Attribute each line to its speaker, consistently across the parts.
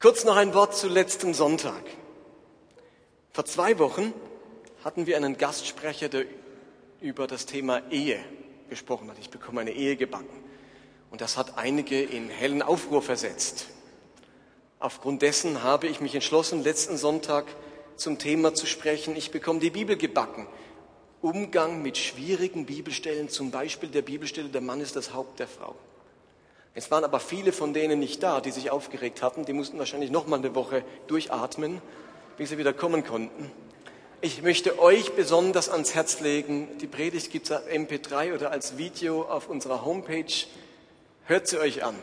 Speaker 1: Kurz noch ein Wort zu letztem Sonntag. Vor zwei Wochen hatten wir einen Gastsprecher, der über das Thema Ehe gesprochen hat. Ich bekomme eine Ehe gebacken. Und das hat einige in hellen Aufruhr versetzt. Aufgrund dessen habe ich mich entschlossen, letzten Sonntag zum Thema zu sprechen. Ich bekomme die Bibel gebacken. Umgang mit schwierigen Bibelstellen, zum Beispiel der Bibelstelle, der Mann ist das Haupt der Frau. Es waren aber viele von denen nicht da, die sich aufgeregt hatten. Die mussten wahrscheinlich noch mal eine Woche durchatmen, bis sie wieder kommen konnten. Ich möchte euch besonders ans Herz legen. Die Predigt gibt es als MP3 oder als Video auf unserer Homepage. Hört sie euch an.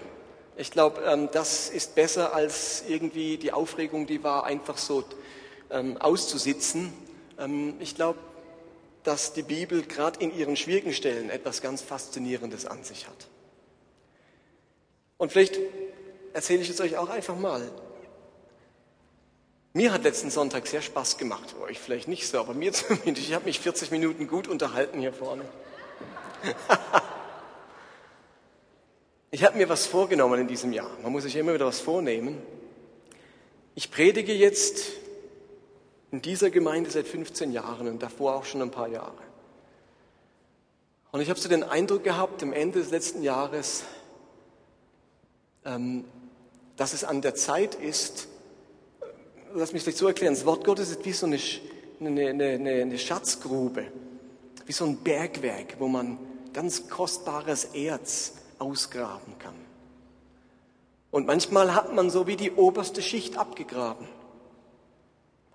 Speaker 1: Ich glaube, ähm, das ist besser als irgendwie die Aufregung, die war, einfach so ähm, auszusitzen. Ähm, ich glaube, dass die Bibel gerade in ihren schwierigen Stellen etwas ganz Faszinierendes an sich hat. Und vielleicht erzähle ich es euch auch einfach mal. Mir hat letzten Sonntag sehr Spaß gemacht, euch vielleicht nicht so, aber mir zumindest. Ich habe mich 40 Minuten gut unterhalten hier vorne. ich habe mir was vorgenommen in diesem Jahr. Man muss sich immer wieder was vornehmen. Ich predige jetzt in dieser Gemeinde seit 15 Jahren und davor auch schon ein paar Jahre. Und ich habe so den Eindruck gehabt, am Ende des letzten Jahres, dass es an der Zeit ist, lass mich vielleicht so erklären, das Wort Gottes ist wie so eine, eine, eine, eine Schatzgrube, wie so ein Bergwerk, wo man ganz kostbares Erz ausgraben kann. Und manchmal hat man so wie die oberste Schicht abgegraben.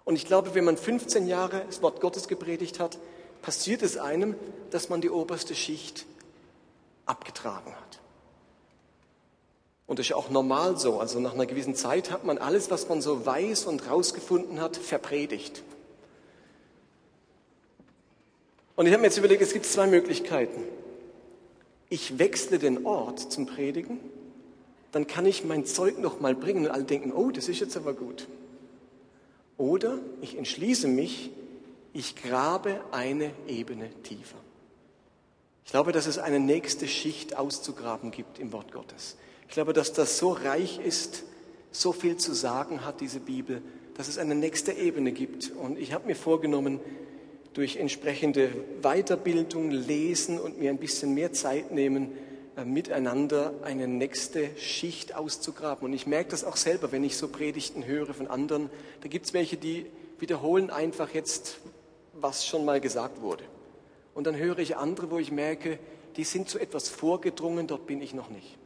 Speaker 1: Und ich glaube, wenn man 15 Jahre das Wort Gottes gepredigt hat, passiert es einem, dass man die oberste Schicht abgetragen hat. Und das ist auch normal so. Also nach einer gewissen Zeit hat man alles, was man so weiß und rausgefunden hat, verpredigt. Und ich habe mir jetzt überlegt, es gibt zwei Möglichkeiten. Ich wechsle den Ort zum Predigen, dann kann ich mein Zeug noch mal bringen und alle denken, oh, das ist jetzt aber gut. Oder ich entschließe mich, ich grabe eine Ebene tiefer. Ich glaube, dass es eine nächste Schicht auszugraben gibt im Wort Gottes. Ich glaube, dass das so reich ist, so viel zu sagen hat, diese Bibel, dass es eine nächste Ebene gibt. Und ich habe mir vorgenommen, durch entsprechende Weiterbildung, Lesen und mir ein bisschen mehr Zeit nehmen, äh, miteinander eine nächste Schicht auszugraben. Und ich merke das auch selber, wenn ich so Predigten höre von anderen. Da gibt es welche, die wiederholen einfach jetzt, was schon mal gesagt wurde. Und dann höre ich andere, wo ich merke, die sind zu etwas vorgedrungen, dort bin ich noch nicht.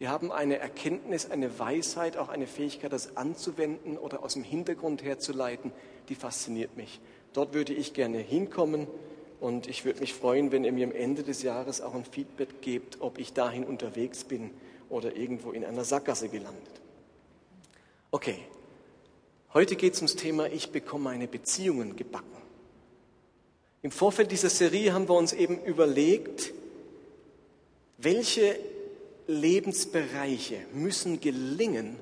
Speaker 1: Die haben eine Erkenntnis, eine Weisheit, auch eine Fähigkeit, das anzuwenden oder aus dem Hintergrund herzuleiten, die fasziniert mich. Dort würde ich gerne hinkommen und ich würde mich freuen, wenn ihr mir am Ende des Jahres auch ein Feedback gebt, ob ich dahin unterwegs bin oder irgendwo in einer Sackgasse gelandet. Okay, heute geht es ums Thema, ich bekomme meine Beziehungen gebacken. Im Vorfeld dieser Serie haben wir uns eben überlegt, welche Lebensbereiche müssen gelingen,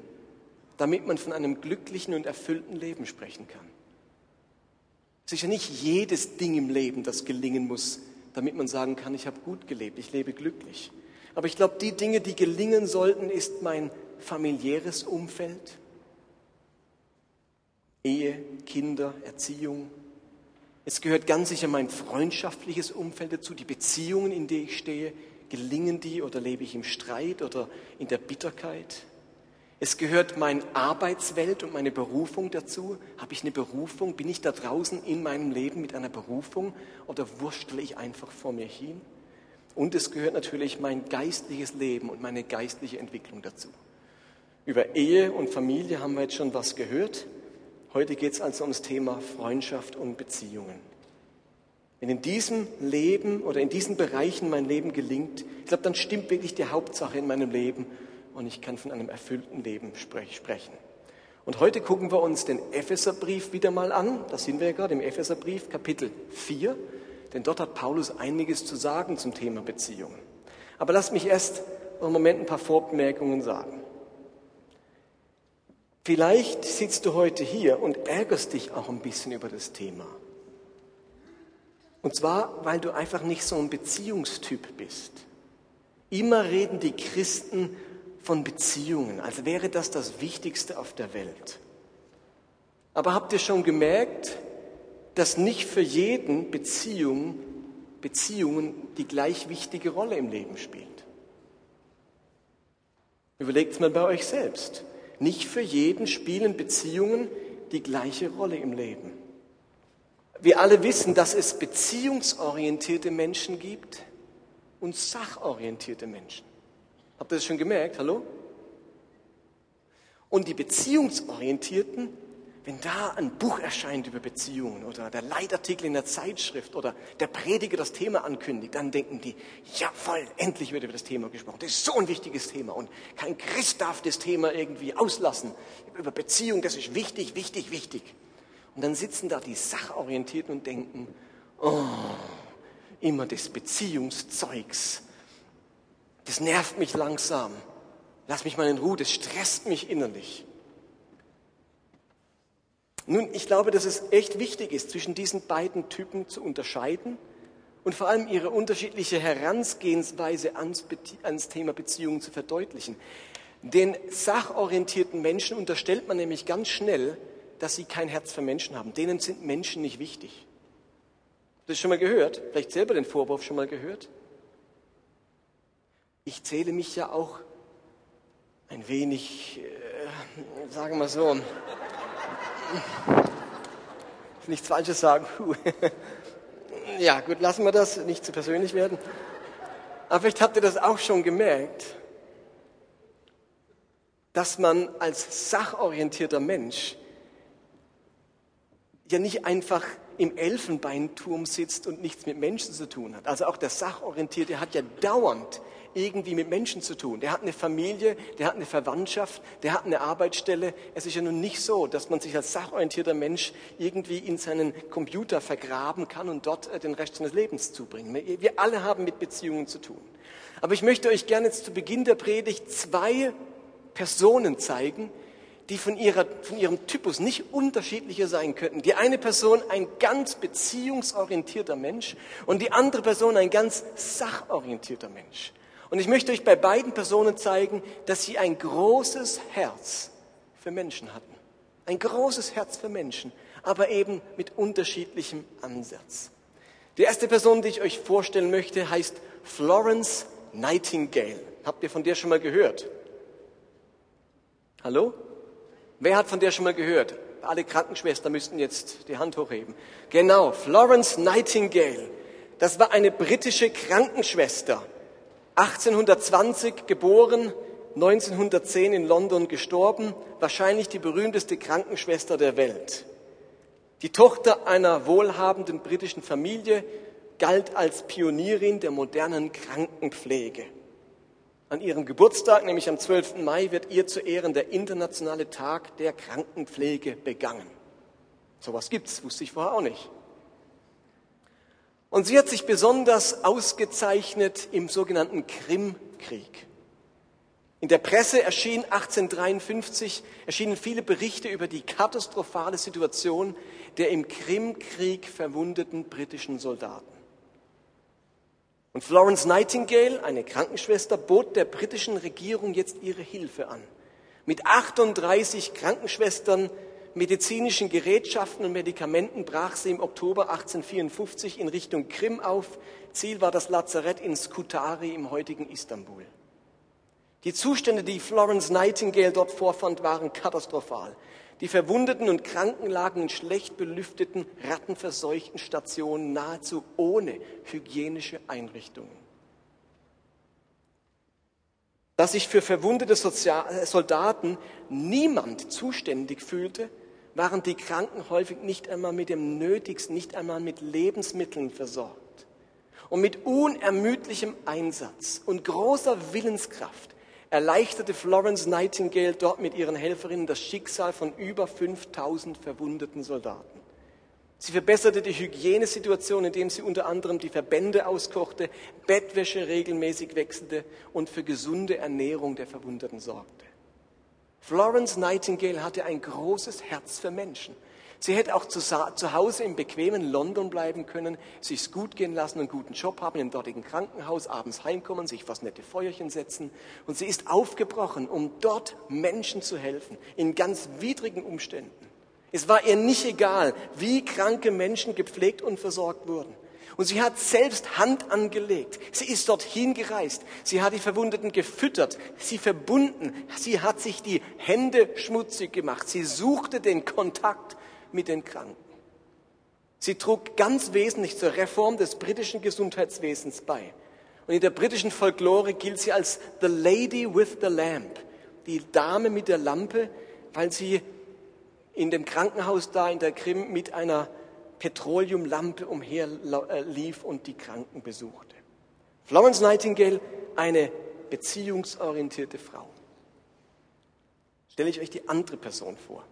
Speaker 1: damit man von einem glücklichen und erfüllten Leben sprechen kann. Ja nicht jedes Ding im Leben, das gelingen muss, damit man sagen kann, ich habe gut gelebt, ich lebe glücklich. Aber ich glaube, die Dinge, die gelingen sollten, ist mein familiäres Umfeld, Ehe, Kinder, Erziehung. Es gehört ganz sicher mein freundschaftliches Umfeld dazu, die Beziehungen, in denen ich stehe, Gelingen die oder lebe ich im Streit oder in der Bitterkeit? Es gehört meine Arbeitswelt und meine Berufung dazu. Habe ich eine Berufung? Bin ich da draußen in meinem Leben mit einer Berufung oder wurschtle ich einfach vor mir hin? Und es gehört natürlich mein geistliches Leben und meine geistliche Entwicklung dazu. Über Ehe und Familie haben wir jetzt schon was gehört. Heute geht es also ums Thema Freundschaft und Beziehungen. Wenn in diesem Leben oder in diesen Bereichen mein Leben gelingt, ich glaube, dann stimmt wirklich die Hauptsache in meinem Leben und ich kann von einem erfüllten Leben sprechen. Und heute gucken wir uns den Epheserbrief wieder mal an. Da sind wir ja gerade im Epheserbrief, Kapitel 4, denn dort hat Paulus einiges zu sagen zum Thema Beziehungen. Aber lasst mich erst einen Moment ein paar Vorbemerkungen sagen. Vielleicht sitzt du heute hier und ärgerst dich auch ein bisschen über das Thema. Und zwar, weil du einfach nicht so ein Beziehungstyp bist. Immer reden die Christen von Beziehungen, als wäre das das Wichtigste auf der Welt. Aber habt ihr schon gemerkt, dass nicht für jeden Beziehung, Beziehungen die gleich wichtige Rolle im Leben spielt? Überlegt mal bei euch selbst. Nicht für jeden spielen Beziehungen die gleiche Rolle im Leben. Wir alle wissen, dass es beziehungsorientierte Menschen gibt und sachorientierte Menschen. Habt ihr das schon gemerkt? Hallo? Und die beziehungsorientierten, wenn da ein Buch erscheint über Beziehungen oder der Leitartikel in der Zeitschrift oder der Prediger das Thema ankündigt, dann denken die, ja voll, endlich wird über das Thema gesprochen. Das ist so ein wichtiges Thema und kein Christ darf das Thema irgendwie auslassen. Über Beziehung, das ist wichtig, wichtig, wichtig. Und dann sitzen da die Sachorientierten und denken, oh, immer des Beziehungszeugs. Das nervt mich langsam. Lass mich mal in Ruhe, das stresst mich innerlich. Nun, ich glaube, dass es echt wichtig ist, zwischen diesen beiden Typen zu unterscheiden und vor allem ihre unterschiedliche Herangehensweise ans, ans Thema Beziehungen zu verdeutlichen. Den sachorientierten Menschen unterstellt man nämlich ganz schnell, dass sie kein Herz für Menschen haben. Denen sind Menschen nicht wichtig. Habt ihr das schon mal gehört? Vielleicht selber den Vorwurf schon mal gehört? Ich zähle mich ja auch ein wenig, äh, sagen wir so, nichts Falsches sagen. ja, gut, lassen wir das, nicht zu persönlich werden. Aber vielleicht habt ihr das auch schon gemerkt, dass man als sachorientierter Mensch ja nicht einfach im Elfenbeinturm sitzt und nichts mit Menschen zu tun hat. Also auch der Sachorientierte hat ja dauernd irgendwie mit Menschen zu tun. Der hat eine Familie, der hat eine Verwandtschaft, der hat eine Arbeitsstelle. Es ist ja nun nicht so, dass man sich als sachorientierter Mensch irgendwie in seinen Computer vergraben kann und dort äh, den Rest seines Lebens zubringen. Wir alle haben mit Beziehungen zu tun. Aber ich möchte euch gerne jetzt zu Beginn der Predigt zwei Personen zeigen, die von, ihrer, von ihrem Typus nicht unterschiedlicher sein könnten. Die eine Person ein ganz beziehungsorientierter Mensch und die andere Person ein ganz sachorientierter Mensch. Und ich möchte euch bei beiden Personen zeigen, dass sie ein großes Herz für Menschen hatten. Ein großes Herz für Menschen, aber eben mit unterschiedlichem Ansatz. Die erste Person, die ich euch vorstellen möchte, heißt Florence Nightingale. Habt ihr von der schon mal gehört? Hallo? Wer hat von der schon mal gehört? Alle Krankenschwestern müssten jetzt die Hand hochheben. Genau, Florence Nightingale. Das war eine britische Krankenschwester. 1820 geboren, 1910 in London gestorben, wahrscheinlich die berühmteste Krankenschwester der Welt. Die Tochter einer wohlhabenden britischen Familie galt als Pionierin der modernen Krankenpflege. An ihrem Geburtstag, nämlich am 12. Mai, wird ihr zu Ehren der internationale Tag der Krankenpflege begangen. Sowas gibt's, wusste ich vorher auch nicht. Und sie hat sich besonders ausgezeichnet im sogenannten Krimkrieg. In der Presse erschien 1853 erschienen viele Berichte über die katastrophale Situation der im Krimkrieg verwundeten britischen Soldaten. Und Florence Nightingale, eine Krankenschwester, bot der britischen Regierung jetzt ihre Hilfe an. Mit 38 Krankenschwestern, medizinischen Gerätschaften und Medikamenten brach sie im Oktober 1854 in Richtung Krim auf. Ziel war das Lazarett in Skutari im heutigen Istanbul. Die Zustände, die Florence Nightingale dort vorfand, waren katastrophal. Die Verwundeten und Kranken lagen in schlecht belüfteten, rattenverseuchten Stationen nahezu ohne hygienische Einrichtungen. Dass sich für verwundete äh, Soldaten niemand zuständig fühlte, waren die Kranken häufig nicht einmal mit dem Nötigsten, nicht einmal mit Lebensmitteln versorgt. Und mit unermüdlichem Einsatz und großer Willenskraft erleichterte Florence Nightingale dort mit ihren Helferinnen das Schicksal von über 5000 verwundeten Soldaten. Sie verbesserte die Hygienesituation, indem sie unter anderem die Verbände auskochte, Bettwäsche regelmäßig wechselte und für gesunde Ernährung der Verwundeten sorgte. Florence Nightingale hatte ein großes Herz für Menschen. Sie hätte auch zu, zu Hause im bequemen London bleiben können, sich's gut gehen lassen, einen guten Job haben im dortigen Krankenhaus, abends heimkommen, sich was nette Feuerchen setzen. Und sie ist aufgebrochen, um dort Menschen zu helfen, in ganz widrigen Umständen. Es war ihr nicht egal, wie kranke Menschen gepflegt und versorgt wurden. Und sie hat selbst Hand angelegt. Sie ist dorthin gereist. Sie hat die Verwundeten gefüttert, sie verbunden. Sie hat sich die Hände schmutzig gemacht. Sie suchte den Kontakt mit den Kranken. Sie trug ganz wesentlich zur Reform des britischen Gesundheitswesens bei. Und in der britischen Folklore gilt sie als the lady with the lamp, die Dame mit der Lampe, weil sie in dem Krankenhaus da in der Krim mit einer Petroleumlampe umherlief und die Kranken besuchte. Florence Nightingale, eine beziehungsorientierte Frau. Stelle ich euch die andere Person vor.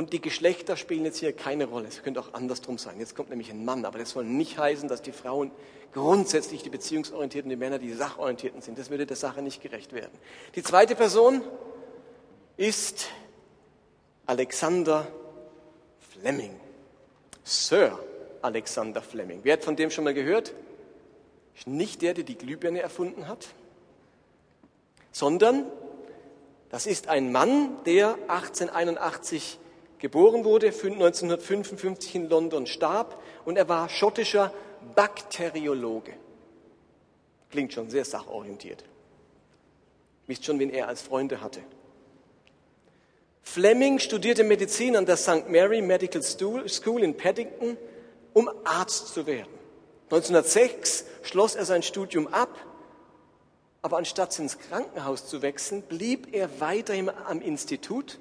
Speaker 1: Und die Geschlechter spielen jetzt hier keine Rolle. Es könnte auch andersrum sein. Jetzt kommt nämlich ein Mann, aber das soll nicht heißen, dass die Frauen grundsätzlich die beziehungsorientierten, die Männer die sachorientierten sind. Das würde der Sache nicht gerecht werden. Die zweite Person ist Alexander Fleming. Sir Alexander Fleming. Wer hat von dem schon mal gehört? Nicht der, der die Glühbirne erfunden hat, sondern das ist ein Mann, der 1881 geboren wurde, 1955 in London starb und er war schottischer Bakteriologe. Klingt schon sehr sachorientiert. Wisst schon, wen er als Freunde hatte. Fleming studierte Medizin an der St. Mary Medical School in Paddington, um Arzt zu werden. 1906 schloss er sein Studium ab, aber anstatt ins Krankenhaus zu wechseln, blieb er weiterhin am Institut,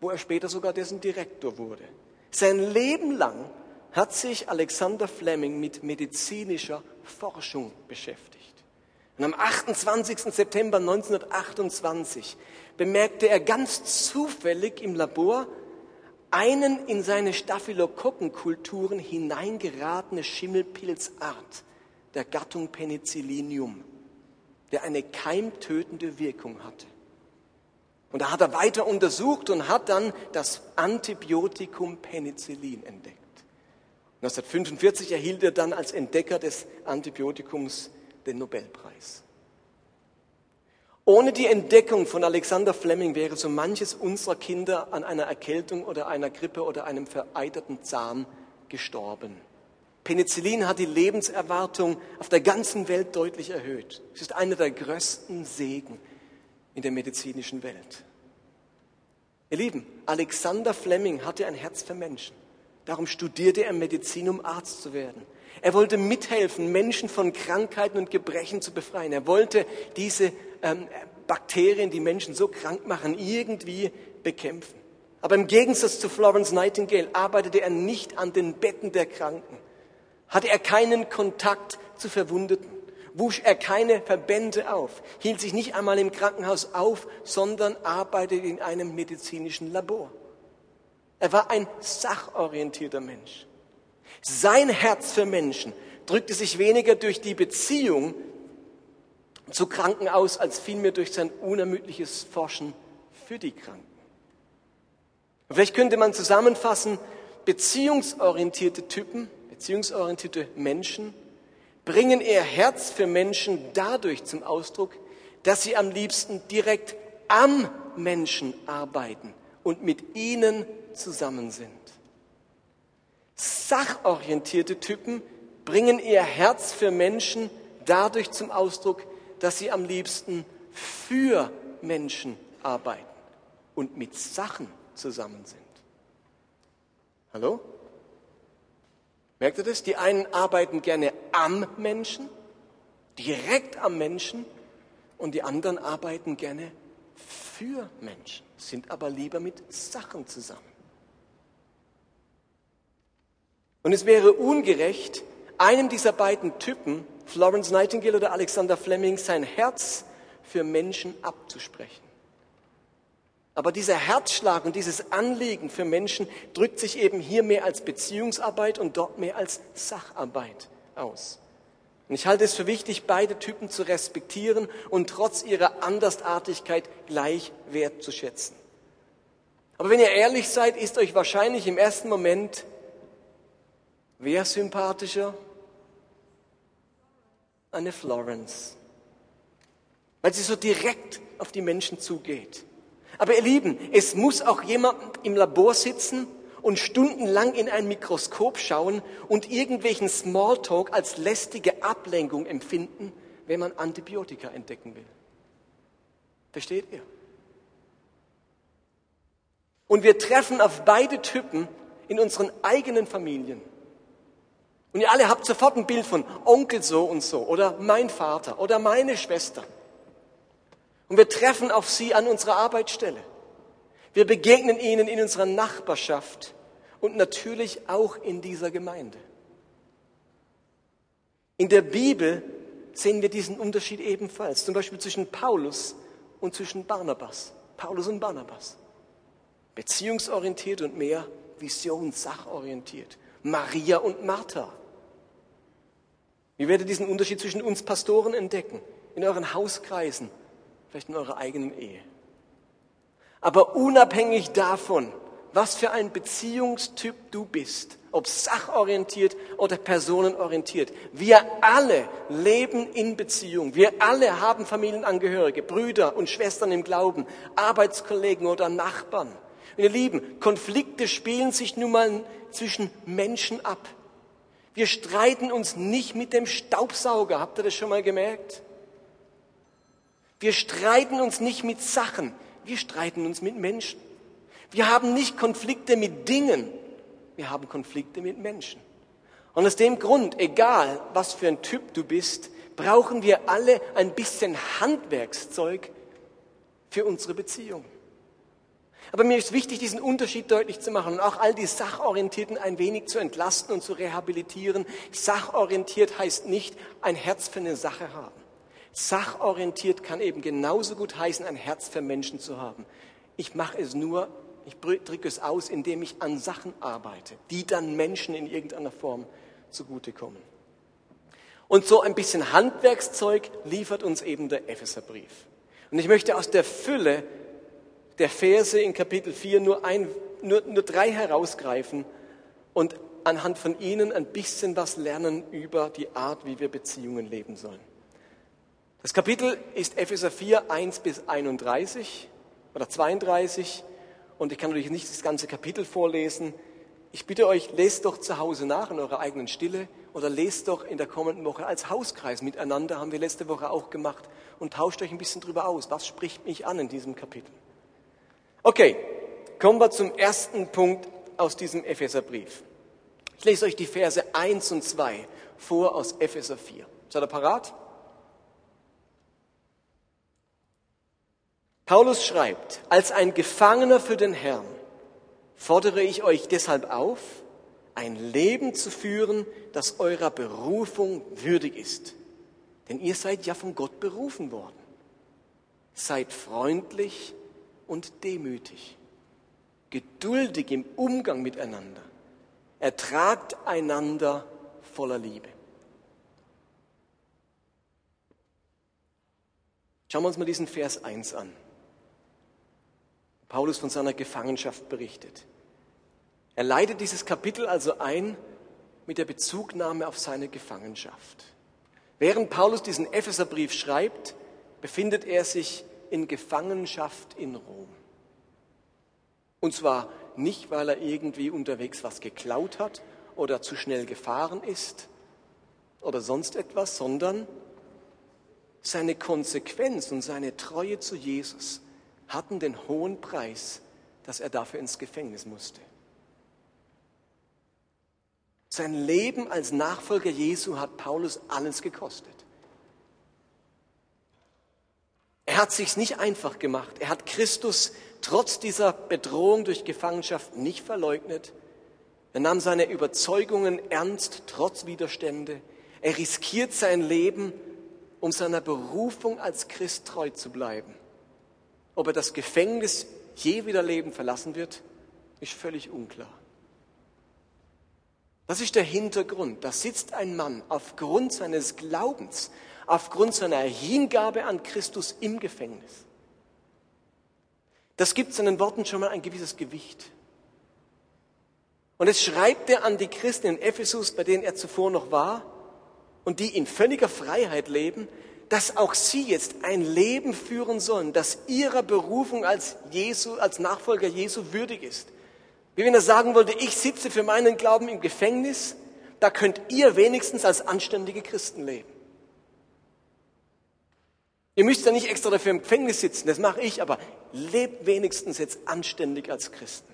Speaker 1: wo er später sogar dessen Direktor wurde. Sein Leben lang hat sich Alexander Fleming mit medizinischer Forschung beschäftigt. Und am 28. September 1928 bemerkte er ganz zufällig im Labor einen in seine Staphylokokkenkulturen hineingeratene Schimmelpilzart der Gattung Penicillinium, der eine keimtötende Wirkung hatte. Und da hat er weiter untersucht und hat dann das Antibiotikum Penicillin entdeckt. 1945 erhielt er dann als Entdecker des Antibiotikums den Nobelpreis. Ohne die Entdeckung von Alexander Fleming wäre so manches unserer Kinder an einer Erkältung oder einer Grippe oder einem vereiterten Zahn gestorben. Penicillin hat die Lebenserwartung auf der ganzen Welt deutlich erhöht. Es ist einer der größten Segen in der medizinischen Welt. Ihr Lieben, Alexander Fleming hatte ein Herz für Menschen. Darum studierte er Medizin, um Arzt zu werden. Er wollte mithelfen, Menschen von Krankheiten und Gebrechen zu befreien. Er wollte diese ähm, Bakterien, die Menschen so krank machen, irgendwie bekämpfen. Aber im Gegensatz zu Florence Nightingale arbeitete er nicht an den Betten der Kranken, hatte er keinen Kontakt zu Verwundeten, wusch er keine Verbände auf, hielt sich nicht einmal im Krankenhaus auf, sondern arbeitete in einem medizinischen Labor. Er war ein sachorientierter Mensch. Sein Herz für Menschen drückte sich weniger durch die Beziehung zu Kranken aus, als vielmehr durch sein unermüdliches Forschen für die Kranken. Vielleicht könnte man zusammenfassen, beziehungsorientierte Typen, beziehungsorientierte Menschen bringen ihr Herz für Menschen dadurch zum Ausdruck, dass sie am liebsten direkt am Menschen arbeiten und mit ihnen zusammen sind. Sachorientierte Typen bringen ihr Herz für Menschen dadurch zum Ausdruck, dass sie am liebsten für Menschen arbeiten und mit Sachen zusammen sind. Hallo? Merkt ihr das? Die einen arbeiten gerne am Menschen, direkt am Menschen, und die anderen arbeiten gerne für Menschen, sind aber lieber mit Sachen zusammen. Und es wäre ungerecht, einem dieser beiden Typen, Florence Nightingale oder Alexander Fleming, sein Herz für Menschen abzusprechen. Aber dieser Herzschlag und dieses Anliegen für Menschen drückt sich eben hier mehr als Beziehungsarbeit und dort mehr als Sacharbeit aus. Und ich halte es für wichtig, beide Typen zu respektieren und trotz ihrer Andersartigkeit gleich wertzuschätzen. Aber wenn ihr ehrlich seid, ist euch wahrscheinlich im ersten Moment wer sympathischer? Eine Florence. Weil sie so direkt auf die Menschen zugeht. Aber ihr Lieben, es muss auch jemand im Labor sitzen und stundenlang in ein Mikroskop schauen und irgendwelchen Smalltalk als lästige Ablenkung empfinden, wenn man Antibiotika entdecken will. Versteht ihr? Und wir treffen auf beide Typen in unseren eigenen Familien. Und ihr alle habt sofort ein Bild von Onkel so und so oder mein Vater oder meine Schwester. Und wir treffen auf sie an unserer Arbeitsstelle. Wir begegnen ihnen in unserer Nachbarschaft und natürlich auch in dieser Gemeinde. In der Bibel sehen wir diesen Unterschied ebenfalls, zum Beispiel zwischen Paulus und zwischen Barnabas. Paulus und Barnabas. Beziehungsorientiert und mehr visionssachorientiert. Maria und Martha. Wie werdet ihr diesen Unterschied zwischen uns Pastoren entdecken? In euren Hauskreisen, vielleicht in eurer eigenen Ehe. Aber unabhängig davon, was für ein Beziehungstyp du bist, ob sachorientiert oder personenorientiert, wir alle leben in Beziehung. Wir alle haben Familienangehörige, Brüder und Schwestern im Glauben, Arbeitskollegen oder Nachbarn. Ihr Lieben, Konflikte spielen sich nun mal zwischen Menschen ab. Wir streiten uns nicht mit dem Staubsauger. Habt ihr das schon mal gemerkt? Wir streiten uns nicht mit Sachen. Wir streiten uns mit Menschen. Wir haben nicht Konflikte mit Dingen. Wir haben Konflikte mit Menschen. Und aus dem Grund, egal was für ein Typ du bist, brauchen wir alle ein bisschen Handwerkszeug für unsere Beziehung. Aber mir ist wichtig, diesen Unterschied deutlich zu machen und auch all die Sachorientierten ein wenig zu entlasten und zu rehabilitieren. Sachorientiert heißt nicht ein Herz für eine Sache haben. Sachorientiert kann eben genauso gut heißen, ein Herz für Menschen zu haben. Ich mache es nur, ich drücke es aus, indem ich an Sachen arbeite, die dann Menschen in irgendeiner Form zugutekommen. Und so ein bisschen Handwerkszeug liefert uns eben der Epheserbrief. Und ich möchte aus der Fülle der Verse in Kapitel 4 nur, ein, nur, nur drei herausgreifen und anhand von ihnen ein bisschen was lernen über die Art, wie wir Beziehungen leben sollen. Das Kapitel ist Epheser 4, 1 bis 31 oder 32 und ich kann natürlich nicht das ganze Kapitel vorlesen. Ich bitte euch, lest doch zu Hause nach in eurer eigenen Stille oder lest doch in der kommenden Woche als Hauskreis miteinander, haben wir letzte Woche auch gemacht und tauscht euch ein bisschen drüber aus. Was spricht mich an in diesem Kapitel? Okay, kommen wir zum ersten Punkt aus diesem Epheserbrief. Ich lese euch die Verse 1 und 2 vor aus Epheser 4. Seid ihr parat? Paulus schreibt, als ein Gefangener für den Herrn fordere ich euch deshalb auf, ein Leben zu führen, das eurer Berufung würdig ist. Denn ihr seid ja von Gott berufen worden. Seid freundlich und demütig, geduldig im Umgang miteinander, ertragt einander voller Liebe. Schauen wir uns mal diesen Vers 1 an. Paulus von seiner Gefangenschaft berichtet. Er leitet dieses Kapitel also ein mit der Bezugnahme auf seine Gefangenschaft. Während Paulus diesen Epheserbrief schreibt, befindet er sich in Gefangenschaft in Rom. Und zwar nicht, weil er irgendwie unterwegs was geklaut hat oder zu schnell gefahren ist oder sonst etwas, sondern seine Konsequenz und seine Treue zu Jesus hatten den hohen Preis, dass er dafür ins Gefängnis musste. Sein Leben als Nachfolger Jesu hat Paulus alles gekostet. Er hat sich's nicht einfach gemacht. Er hat Christus trotz dieser Bedrohung durch Gefangenschaft nicht verleugnet. Er nahm seine Überzeugungen ernst, trotz Widerstände. Er riskiert sein Leben, um seiner Berufung als Christ treu zu bleiben. Ob er das Gefängnis je wieder Leben verlassen wird, ist völlig unklar. Das ist der Hintergrund. Da sitzt ein Mann aufgrund seines Glaubens, aufgrund seiner Hingabe an Christus im Gefängnis. Das gibt seinen Worten schon mal ein gewisses Gewicht. Und es schreibt er an die Christen in Ephesus, bei denen er zuvor noch war und die in völliger Freiheit leben, dass auch sie jetzt ein Leben führen sollen, das ihrer Berufung als Jesu, als Nachfolger Jesu würdig ist. Wie wenn er sagen wollte, ich sitze für meinen Glauben im Gefängnis, da könnt ihr wenigstens als anständige Christen leben. Ihr müsst ja nicht extra dafür im Gefängnis sitzen, das mache ich, aber lebt wenigstens jetzt anständig als Christen.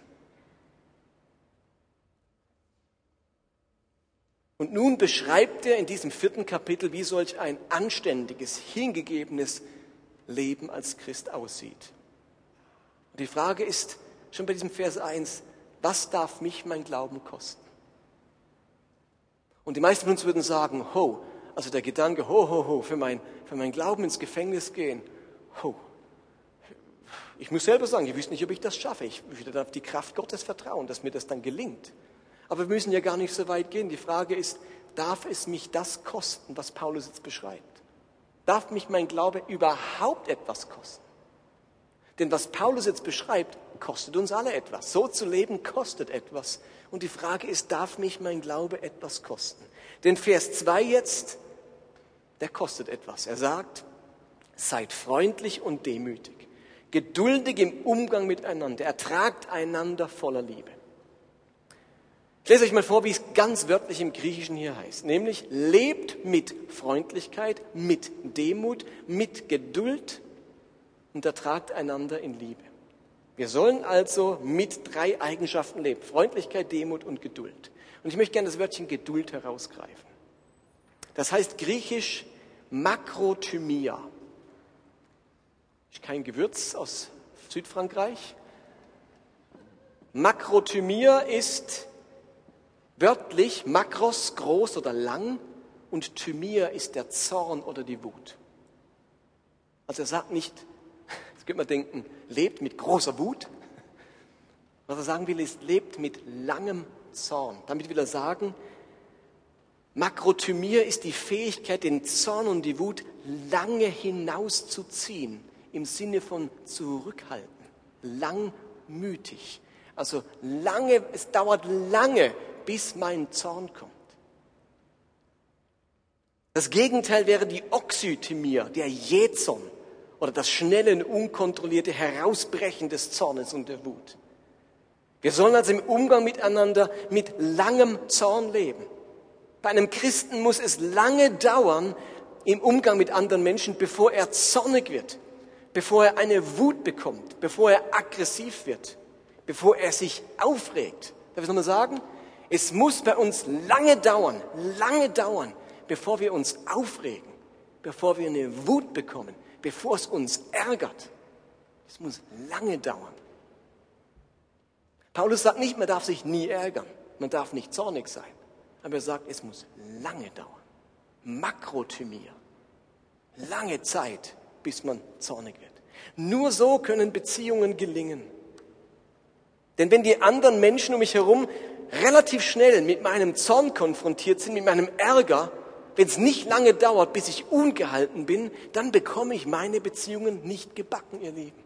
Speaker 1: Und nun beschreibt er in diesem vierten Kapitel, wie solch ein anständiges, hingegebenes Leben als Christ aussieht. Und die Frage ist schon bei diesem Vers 1, was darf mich mein Glauben kosten? Und die meisten von uns würden sagen, ho, also der Gedanke, ho, ho, ho, für mein, für mein Glauben ins Gefängnis gehen, ho. Ich muss selber sagen, ich wüsste nicht, ob ich das schaffe. Ich würde auf die Kraft Gottes vertrauen, dass mir das dann gelingt. Aber wir müssen ja gar nicht so weit gehen. Die Frage ist, darf es mich das kosten, was Paulus jetzt beschreibt? Darf mich mein Glaube überhaupt etwas kosten? Denn was Paulus jetzt beschreibt, kostet uns alle etwas. So zu leben kostet etwas. Und die Frage ist, darf mich mein Glaube etwas kosten? Denn Vers 2 jetzt, der kostet etwas. Er sagt, seid freundlich und demütig, geduldig im Umgang miteinander, ertragt einander voller Liebe. Ich lese euch mal vor, wie es ganz wörtlich im Griechischen hier heißt, nämlich lebt mit Freundlichkeit, mit Demut, mit Geduld und ertragt einander in Liebe. Wir sollen also mit drei Eigenschaften leben, Freundlichkeit, Demut und Geduld. Und ich möchte gerne das Wörtchen Geduld herausgreifen. Das heißt griechisch Makrothymia. Ist kein Gewürz aus Südfrankreich. Makrothymia ist wörtlich Makros groß oder lang und Thymia ist der Zorn oder die Wut. Also er sagt nicht, jetzt könnte man denken, lebt mit großer Wut. Was er sagen will, ist, lebt mit langem Zorn. Damit will er sagen, Makrothymia ist die Fähigkeit, den Zorn und die Wut lange hinauszuziehen, im Sinne von zurückhalten, langmütig. Also lange, es dauert lange, bis mein Zorn kommt. Das Gegenteil wäre die Oxythymia, der Jähzorn oder das schnelle und unkontrollierte Herausbrechen des Zornes und der Wut. Wir sollen also im Umgang miteinander mit langem Zorn leben. Bei einem Christen muss es lange dauern im Umgang mit anderen Menschen, bevor er zornig wird, bevor er eine Wut bekommt, bevor er aggressiv wird, bevor er sich aufregt. Darf ich nochmal sagen? Es muss bei uns lange dauern, lange dauern, bevor wir uns aufregen, bevor wir eine Wut bekommen, bevor es uns ärgert. Es muss lange dauern. Paulus sagt nicht, man darf sich nie ärgern, man darf nicht zornig sein. Aber er sagt, es muss lange dauern. Makrothymia. Lange Zeit, bis man zornig wird. Nur so können Beziehungen gelingen. Denn wenn die anderen Menschen um mich herum relativ schnell mit meinem Zorn konfrontiert sind, mit meinem Ärger, wenn es nicht lange dauert, bis ich ungehalten bin, dann bekomme ich meine Beziehungen nicht gebacken, ihr Lieben.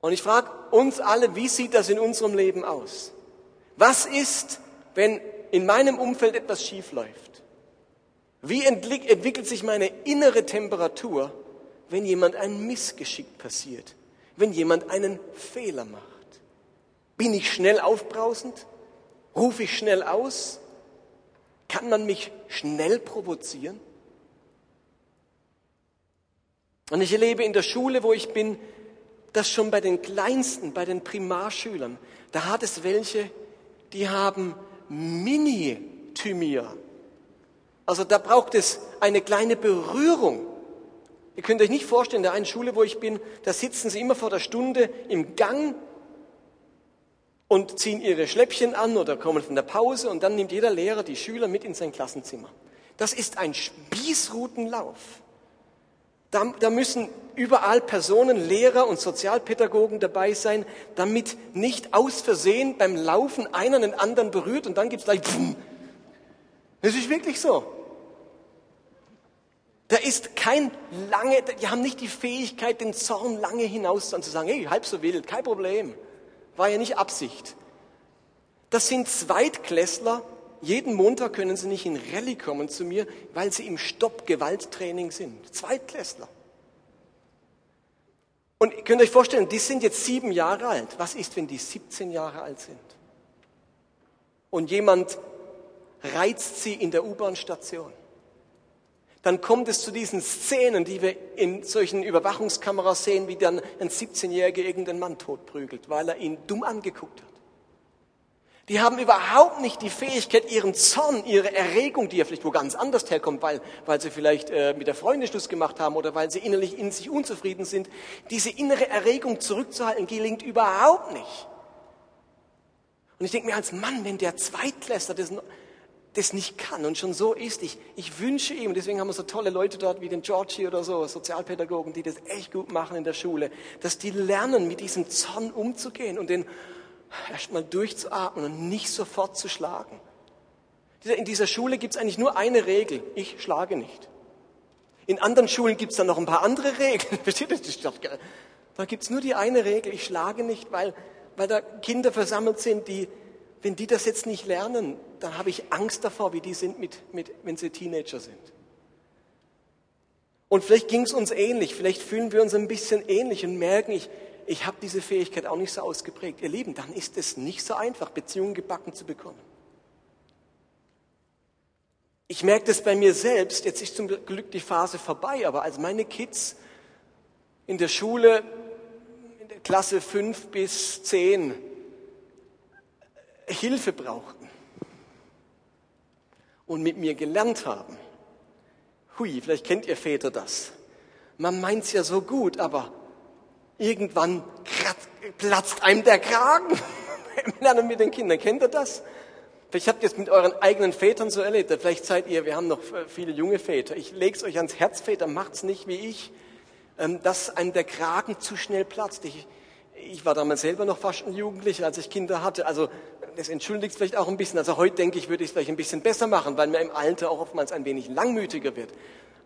Speaker 1: Und ich frage uns alle, wie sieht das in unserem Leben aus? Was ist, wenn in meinem Umfeld etwas schief läuft? Wie entwickelt sich meine innere Temperatur, wenn jemand ein Missgeschick passiert, wenn jemand einen Fehler macht? Bin ich schnell aufbrausend? Rufe ich schnell aus? Kann man mich schnell provozieren? Und ich erlebe in der Schule, wo ich bin, dass schon bei den Kleinsten, bei den Primarschülern, da hat es welche, die haben Mini-Thymia. Also da braucht es eine kleine Berührung. Ihr könnt euch nicht vorstellen, in der einen Schule, wo ich bin, da sitzen sie immer vor der Stunde im Gang und ziehen ihre Schläppchen an oder kommen von der Pause und dann nimmt jeder Lehrer die Schüler mit in sein Klassenzimmer. Das ist ein Spießrutenlauf. Da, da müssen überall Personen, Lehrer und Sozialpädagogen dabei sein, damit nicht aus Versehen beim Laufen einer den anderen berührt und dann gibt es gleich Pfumm. Das ist wirklich so. Da ist kein lange, die haben nicht die Fähigkeit, den Zorn lange hinaus zu sagen, hey, halb so wild, kein Problem. War ja nicht Absicht. Das sind Zweitklässler. Jeden Montag können sie nicht in Rallye kommen zu mir, weil sie im Stopp-Gewalttraining sind. Zweitklässler. Und ihr könnt euch vorstellen, die sind jetzt sieben Jahre alt. Was ist, wenn die 17 Jahre alt sind? Und jemand reizt sie in der U-Bahn-Station dann kommt es zu diesen Szenen, die wir in solchen Überwachungskameras sehen, wie dann ein 17-Jähriger irgendeinen Mann totprügelt, weil er ihn dumm angeguckt hat. Die haben überhaupt nicht die Fähigkeit, ihren Zorn, ihre Erregung, die ja vielleicht wo ganz anders herkommt, weil, weil sie vielleicht äh, mit der Freundin Schluss gemacht haben oder weil sie innerlich in sich unzufrieden sind, diese innere Erregung zurückzuhalten, gelingt überhaupt nicht. Und ich denke mir als Mann, wenn der Zweitklässler das das nicht kann und schon so ist. Ich, ich wünsche ihm, deswegen haben wir so tolle Leute dort wie den Georgie oder so, Sozialpädagogen, die das echt gut machen in der Schule, dass die lernen, mit diesem Zorn umzugehen und den erstmal durchzuatmen und nicht sofort zu schlagen. In dieser Schule gibt es eigentlich nur eine Regel, ich schlage nicht. In anderen Schulen gibt es dann noch ein paar andere Regeln. Versteht ihr? Da gibt es nur die eine Regel, ich schlage nicht, weil, weil da Kinder versammelt sind, die, wenn die das jetzt nicht lernen, dann habe ich Angst davor, wie die sind, mit, mit, wenn sie Teenager sind. Und vielleicht ging es uns ähnlich, vielleicht fühlen wir uns ein bisschen ähnlich und merken, ich, ich habe diese Fähigkeit auch nicht so ausgeprägt. Ihr Lieben, dann ist es nicht so einfach, Beziehungen gebacken zu bekommen. Ich merke das bei mir selbst, jetzt ist zum Glück die Phase vorbei, aber als meine Kids in der Schule, in der Klasse 5 bis 10, Hilfe brauchten und mit mir gelernt haben. Hui, vielleicht kennt ihr Väter das. Man meint's ja so gut, aber irgendwann platzt einem der Kragen im Lernen mit den Kindern. Kennt ihr das? Vielleicht habt ihr es mit euren eigenen Vätern so erlebt. Vielleicht seid ihr, wir haben noch viele junge Väter. Ich leg's euch ans Herz, Väter, macht's nicht wie ich, ähm, dass einem der Kragen zu schnell platzt. Ich, ich war damals selber noch fast ein Jugendlicher, als ich Kinder hatte. Also das entschuldigt vielleicht auch ein bisschen. Also heute denke ich, würde ich es vielleicht ein bisschen besser machen, weil man im Alter auch oftmals ein wenig langmütiger wird.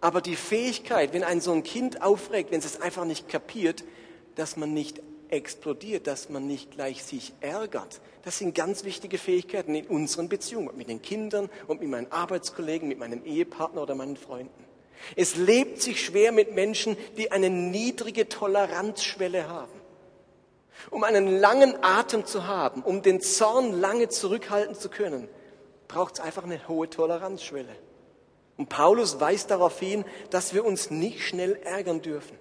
Speaker 1: Aber die Fähigkeit, wenn ein so ein Kind aufregt, wenn es es einfach nicht kapiert, dass man nicht explodiert, dass man nicht gleich sich ärgert. Das sind ganz wichtige Fähigkeiten in unseren Beziehungen mit den Kindern und mit meinen Arbeitskollegen, mit meinem Ehepartner oder meinen Freunden. Es lebt sich schwer mit Menschen, die eine niedrige Toleranzschwelle haben. Um einen langen Atem zu haben, um den Zorn lange zurückhalten zu können, braucht es einfach eine hohe Toleranzschwelle. Und Paulus weist darauf hin, dass wir uns nicht schnell ärgern dürfen.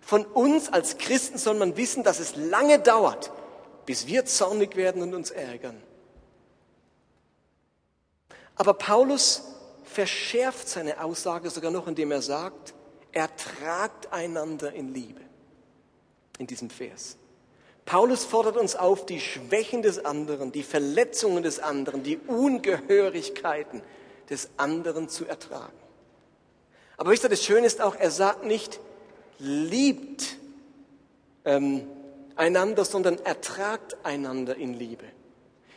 Speaker 1: Von uns als Christen soll man wissen, dass es lange dauert, bis wir zornig werden und uns ärgern. Aber Paulus verschärft seine Aussage sogar noch, indem er sagt, ertragt einander in Liebe. In diesem Vers. Paulus fordert uns auf, die Schwächen des anderen, die Verletzungen des anderen, die Ungehörigkeiten des anderen zu ertragen. Aber wisst ihr, das Schöne ist auch, er sagt nicht, liebt ähm, einander, sondern ertragt einander in Liebe.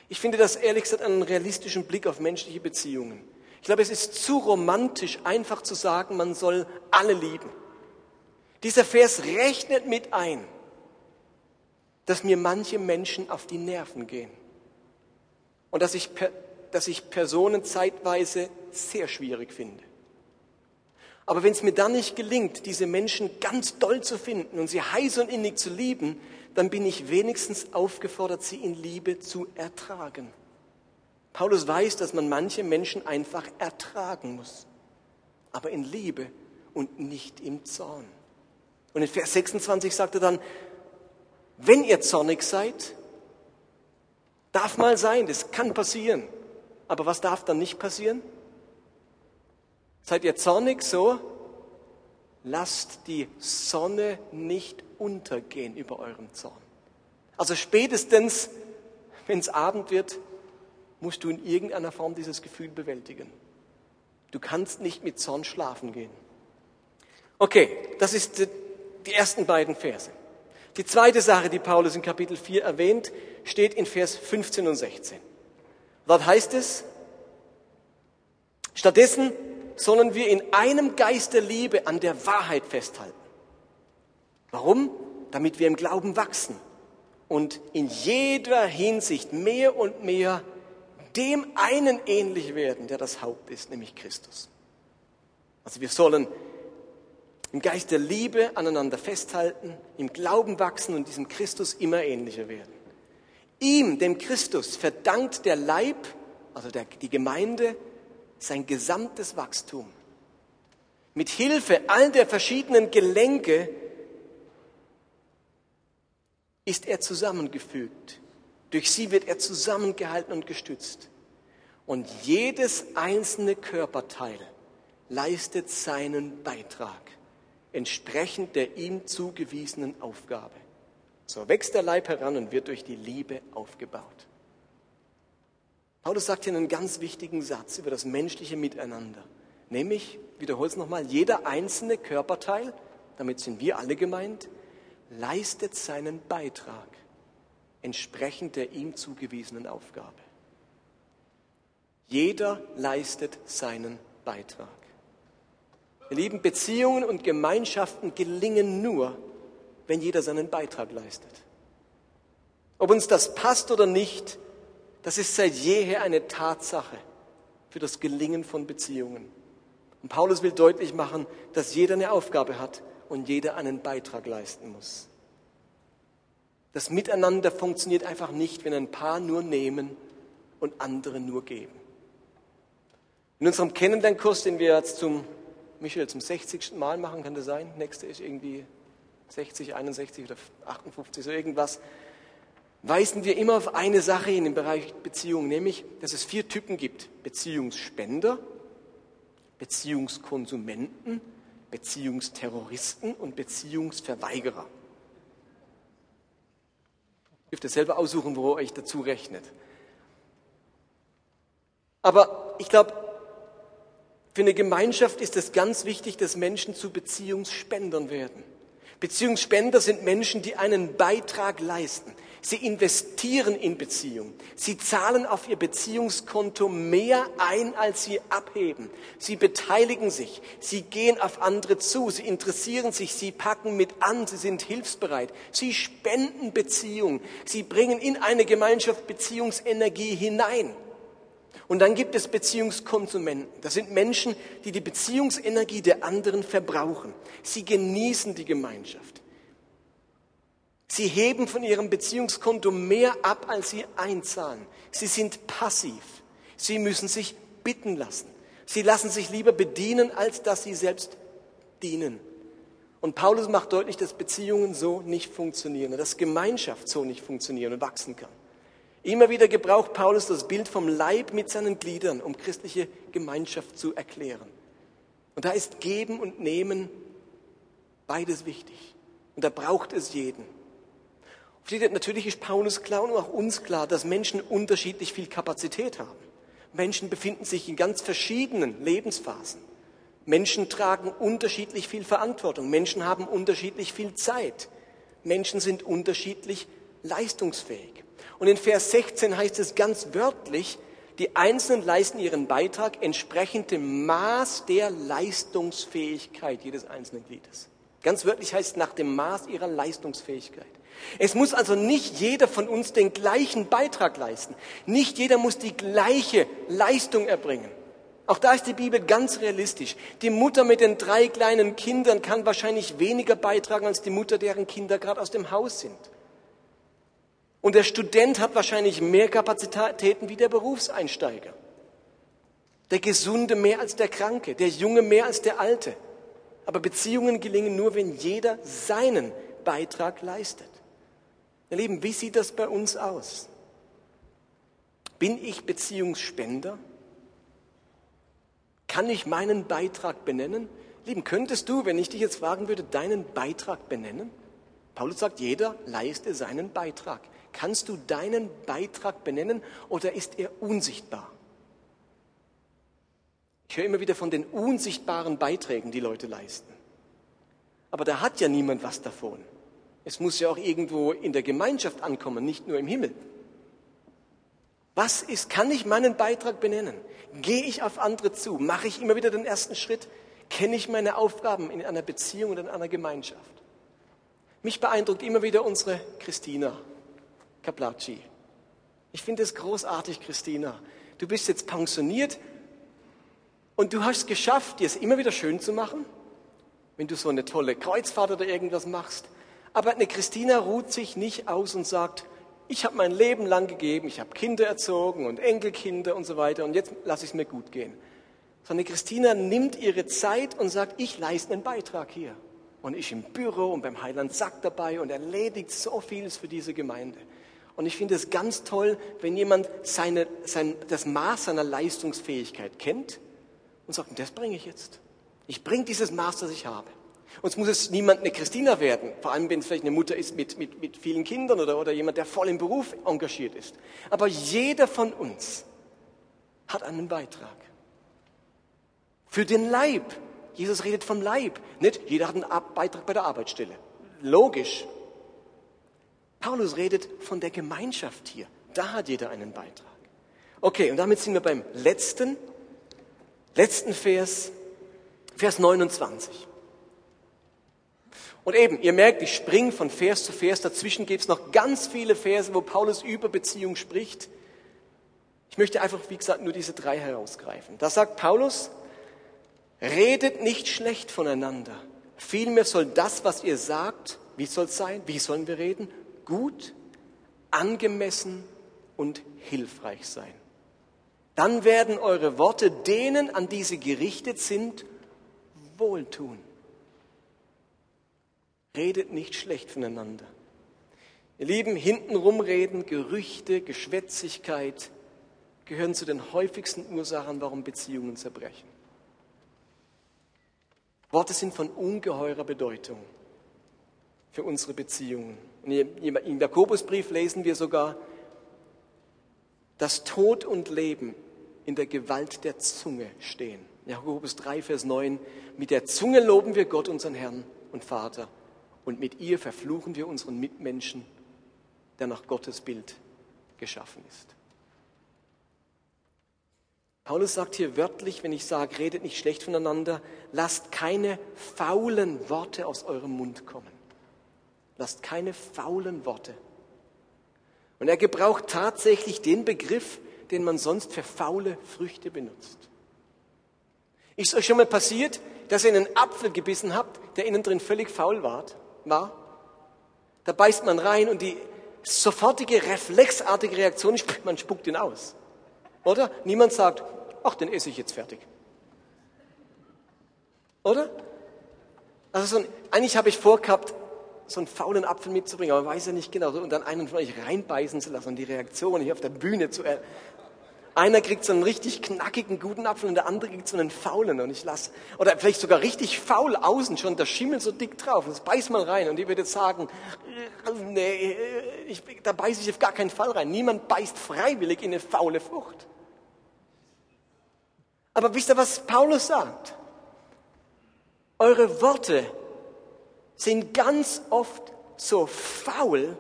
Speaker 1: Ich finde das ehrlich gesagt einen realistischen Blick auf menschliche Beziehungen. Ich glaube, es ist zu romantisch, einfach zu sagen, man soll alle lieben. Dieser Vers rechnet mit ein, dass mir manche Menschen auf die Nerven gehen und dass ich, dass ich Personen zeitweise sehr schwierig finde. Aber wenn es mir dann nicht gelingt, diese Menschen ganz doll zu finden und sie heiß und innig zu lieben, dann bin ich wenigstens aufgefordert, sie in Liebe zu ertragen. Paulus weiß, dass man manche Menschen einfach ertragen muss, aber in Liebe und nicht im Zorn. Und in Vers 26 sagt er dann, wenn ihr zornig seid, darf mal sein, das kann passieren. Aber was darf dann nicht passieren? Seid ihr zornig so? Lasst die Sonne nicht untergehen über eurem Zorn. Also spätestens, wenn es Abend wird, musst du in irgendeiner Form dieses Gefühl bewältigen. Du kannst nicht mit Zorn schlafen gehen. Okay, das ist die ersten beiden Verse. Die zweite Sache, die Paulus in Kapitel 4 erwähnt, steht in Vers 15 und 16. Dort heißt es, stattdessen sollen wir in einem Geist der Liebe an der Wahrheit festhalten. Warum? Damit wir im Glauben wachsen und in jeder Hinsicht mehr und mehr dem einen ähnlich werden, der das Haupt ist, nämlich Christus. Also wir sollen im Geist der Liebe aneinander festhalten, im Glauben wachsen und diesem Christus immer ähnlicher werden. Ihm, dem Christus, verdankt der Leib, also der, die Gemeinde, sein gesamtes Wachstum. Mit Hilfe all der verschiedenen Gelenke ist er zusammengefügt. Durch sie wird er zusammengehalten und gestützt. Und jedes einzelne Körperteil leistet seinen Beitrag entsprechend der ihm zugewiesenen Aufgabe. So wächst der Leib heran und wird durch die Liebe aufgebaut. Paulus sagt hier einen ganz wichtigen Satz über das menschliche Miteinander. Nämlich, wiederhole es nochmal, jeder einzelne Körperteil, damit sind wir alle gemeint, leistet seinen Beitrag entsprechend der ihm zugewiesenen Aufgabe. Jeder leistet seinen Beitrag. Ihr Lieben, Beziehungen und Gemeinschaften gelingen nur, wenn jeder seinen Beitrag leistet. Ob uns das passt oder nicht, das ist seit jeher eine Tatsache für das Gelingen von Beziehungen. Und Paulus will deutlich machen, dass jeder eine Aufgabe hat und jeder einen Beitrag leisten muss. Das Miteinander funktioniert einfach nicht, wenn ein Paar nur nehmen und andere nur geben. In unserem Kennenlernkurs, den wir jetzt zum, Michael, zum 60. Mal machen, kann das sein? Nächste ist irgendwie 60, 61 oder 58, so irgendwas, weisen wir immer auf eine Sache in dem Bereich Beziehung, nämlich, dass es vier Typen gibt. Beziehungsspender, Beziehungskonsumenten, Beziehungsterroristen und Beziehungsverweigerer. Ihr dürft ihr selber aussuchen, wo ihr euch dazu rechnet. Aber ich glaube, für eine Gemeinschaft ist es ganz wichtig, dass Menschen zu Beziehungsspendern werden. Beziehungsspender sind Menschen, die einen Beitrag leisten. Sie investieren in Beziehung. Sie zahlen auf ihr Beziehungskonto mehr ein, als sie abheben. Sie beteiligen sich. Sie gehen auf andere zu. Sie interessieren sich. Sie packen mit an. Sie sind hilfsbereit. Sie spenden Beziehung. Sie bringen in eine Gemeinschaft Beziehungsenergie hinein. Und dann gibt es Beziehungskonsumenten. Das sind Menschen, die die Beziehungsenergie der anderen verbrauchen. Sie genießen die Gemeinschaft. Sie heben von ihrem Beziehungskonto mehr ab, als sie einzahlen. Sie sind passiv. Sie müssen sich bitten lassen. Sie lassen sich lieber bedienen, als dass sie selbst dienen. Und Paulus macht deutlich, dass Beziehungen so nicht funktionieren, dass Gemeinschaft so nicht funktionieren und wachsen kann. Immer wieder gebraucht Paulus das Bild vom Leib mit seinen Gliedern, um christliche Gemeinschaft zu erklären. Und da ist Geben und Nehmen beides wichtig. Und da braucht es jeden. Natürlich ist Paulus klar und auch uns klar, dass Menschen unterschiedlich viel Kapazität haben. Menschen befinden sich in ganz verschiedenen Lebensphasen. Menschen tragen unterschiedlich viel Verantwortung. Menschen haben unterschiedlich viel Zeit. Menschen sind unterschiedlich leistungsfähig. Und in Vers 16 heißt es ganz wörtlich, die Einzelnen leisten ihren Beitrag entsprechend dem Maß der Leistungsfähigkeit jedes einzelnen Gliedes. Ganz wörtlich heißt es nach dem Maß ihrer Leistungsfähigkeit. Es muss also nicht jeder von uns den gleichen Beitrag leisten. Nicht jeder muss die gleiche Leistung erbringen. Auch da ist die Bibel ganz realistisch. Die Mutter mit den drei kleinen Kindern kann wahrscheinlich weniger beitragen als die Mutter, deren Kinder gerade aus dem Haus sind. Und der Student hat wahrscheinlich mehr Kapazitäten wie der Berufseinsteiger. Der Gesunde mehr als der Kranke, der Junge mehr als der Alte. Aber Beziehungen gelingen nur, wenn jeder seinen Beitrag leistet. Ihr Lieben, wie sieht das bei uns aus? Bin ich Beziehungsspender? Kann ich meinen Beitrag benennen? Lieben, könntest du, wenn ich dich jetzt fragen würde, deinen Beitrag benennen? Paulus sagt, jeder leiste seinen Beitrag. Kannst du deinen Beitrag benennen oder ist er unsichtbar? Ich höre immer wieder von den unsichtbaren Beiträgen, die Leute leisten. Aber da hat ja niemand was davon. Es muss ja auch irgendwo in der Gemeinschaft ankommen, nicht nur im Himmel. Was ist, kann ich meinen Beitrag benennen? Gehe ich auf andere zu? Mache ich immer wieder den ersten Schritt? Kenne ich meine Aufgaben in einer Beziehung und in einer Gemeinschaft? Mich beeindruckt immer wieder unsere Christina Caplacci. Ich finde es großartig, Christina. Du bist jetzt pensioniert und du hast es geschafft, dir es immer wieder schön zu machen, wenn du so eine tolle Kreuzfahrt oder irgendwas machst. Aber eine Christina ruht sich nicht aus und sagt, ich habe mein Leben lang gegeben, ich habe Kinder erzogen und Enkelkinder und so weiter und jetzt lasse ich es mir gut gehen. Sondern Christina nimmt ihre Zeit und sagt, ich leiste einen Beitrag hier. Und ich im Büro und beim Heiland Sack dabei und erledigt so vieles für diese Gemeinde. Und ich finde es ganz toll, wenn jemand seine, sein, das Maß seiner Leistungsfähigkeit kennt und sagt, das bringe ich jetzt. Ich bringe dieses Maß, das ich habe. Uns muss es niemand eine Christina werden, vor allem wenn es vielleicht eine Mutter ist mit, mit, mit vielen Kindern oder, oder jemand, der voll im Beruf engagiert ist. Aber jeder von uns hat einen Beitrag. Für den Leib. Jesus redet vom Leib. Nicht jeder hat einen Beitrag bei der Arbeitsstelle. Logisch. Paulus redet von der Gemeinschaft hier. Da hat jeder einen Beitrag. Okay, und damit sind wir beim letzten, letzten Vers, Vers 29. Und eben, ihr merkt, ich springe von Vers zu Vers. Dazwischen gibt es noch ganz viele Verse, wo Paulus über Beziehung spricht. Ich möchte einfach, wie gesagt, nur diese drei herausgreifen. Da sagt Paulus, redet nicht schlecht voneinander. Vielmehr soll das, was ihr sagt, wie soll es sein? Wie sollen wir reden? Gut, angemessen und hilfreich sein. Dann werden eure Worte denen, an die sie gerichtet sind, wohltun. Redet nicht schlecht voneinander. Ihr Lieben, hintenrum reden, Gerüchte, Geschwätzigkeit gehören zu den häufigsten Ursachen, warum Beziehungen zerbrechen. Worte sind von ungeheurer Bedeutung für unsere Beziehungen. Im Jakobusbrief lesen wir sogar, dass Tod und Leben in der Gewalt der Zunge stehen. Jakobus 3, Vers 9. Mit der Zunge loben wir Gott, unseren Herrn und Vater und mit ihr verfluchen wir unseren Mitmenschen, der nach Gottes Bild geschaffen ist. Paulus sagt hier wörtlich, wenn ich sage, redet nicht schlecht voneinander, lasst keine faulen Worte aus eurem Mund kommen. Lasst keine faulen Worte. Und er gebraucht tatsächlich den Begriff, den man sonst für faule Früchte benutzt. Ist euch schon mal passiert, dass ihr einen Apfel gebissen habt, der innen drin völlig faul war? Da beißt man rein und die sofortige, reflexartige Reaktion ist, man spuckt ihn aus. Oder? Niemand sagt, ach, den esse ich jetzt fertig. Oder? Also so ein, eigentlich habe ich vorgehabt, so einen faulen Apfel mitzubringen, aber weiß ja nicht genau. Und dann einen von euch reinbeißen zu lassen und die Reaktion hier auf der Bühne zu er einer kriegt so einen richtig knackigen, guten Apfel und der andere kriegt so einen faulen und ich lasse, oder vielleicht sogar richtig faul außen schon, der Schimmel so dick drauf, das beiß mal rein und ich würde sagen, nee, ich, da beiße ich auf gar keinen Fall rein. Niemand beißt freiwillig in eine faule Frucht. Aber wisst ihr, was Paulus sagt? Eure Worte sind ganz oft so faul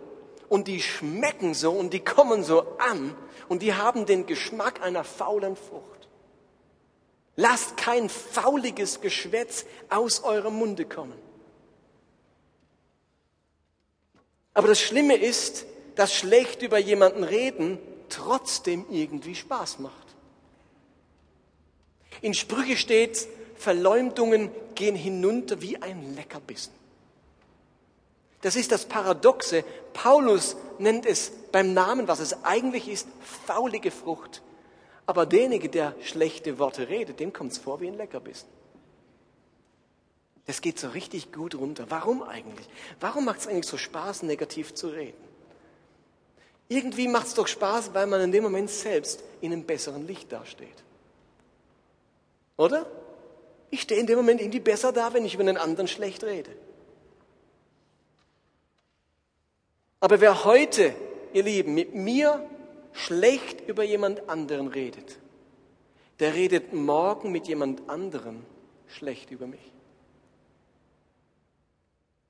Speaker 1: und die schmecken so und die kommen so an und die haben den Geschmack einer faulen Frucht. Lasst kein fauliges Geschwätz aus eurem Munde kommen. Aber das Schlimme ist, dass schlecht über jemanden reden trotzdem irgendwie Spaß macht. In Sprüche steht, Verleumdungen gehen hinunter wie ein Leckerbissen. Das ist das Paradoxe. Paulus nennt es beim Namen, was es eigentlich ist, faulige Frucht. Aber derjenige, der schlechte Worte redet, dem kommt es vor wie ein Leckerbissen. Das geht so richtig gut runter. Warum eigentlich? Warum macht es eigentlich so Spaß, negativ zu reden? Irgendwie macht es doch Spaß, weil man in dem Moment selbst in einem besseren Licht dasteht. Oder? Ich stehe in dem Moment irgendwie besser da, wenn ich über einen anderen schlecht rede. Aber wer heute, ihr Lieben, mit mir schlecht über jemand anderen redet, der redet morgen mit jemand anderem schlecht über mich.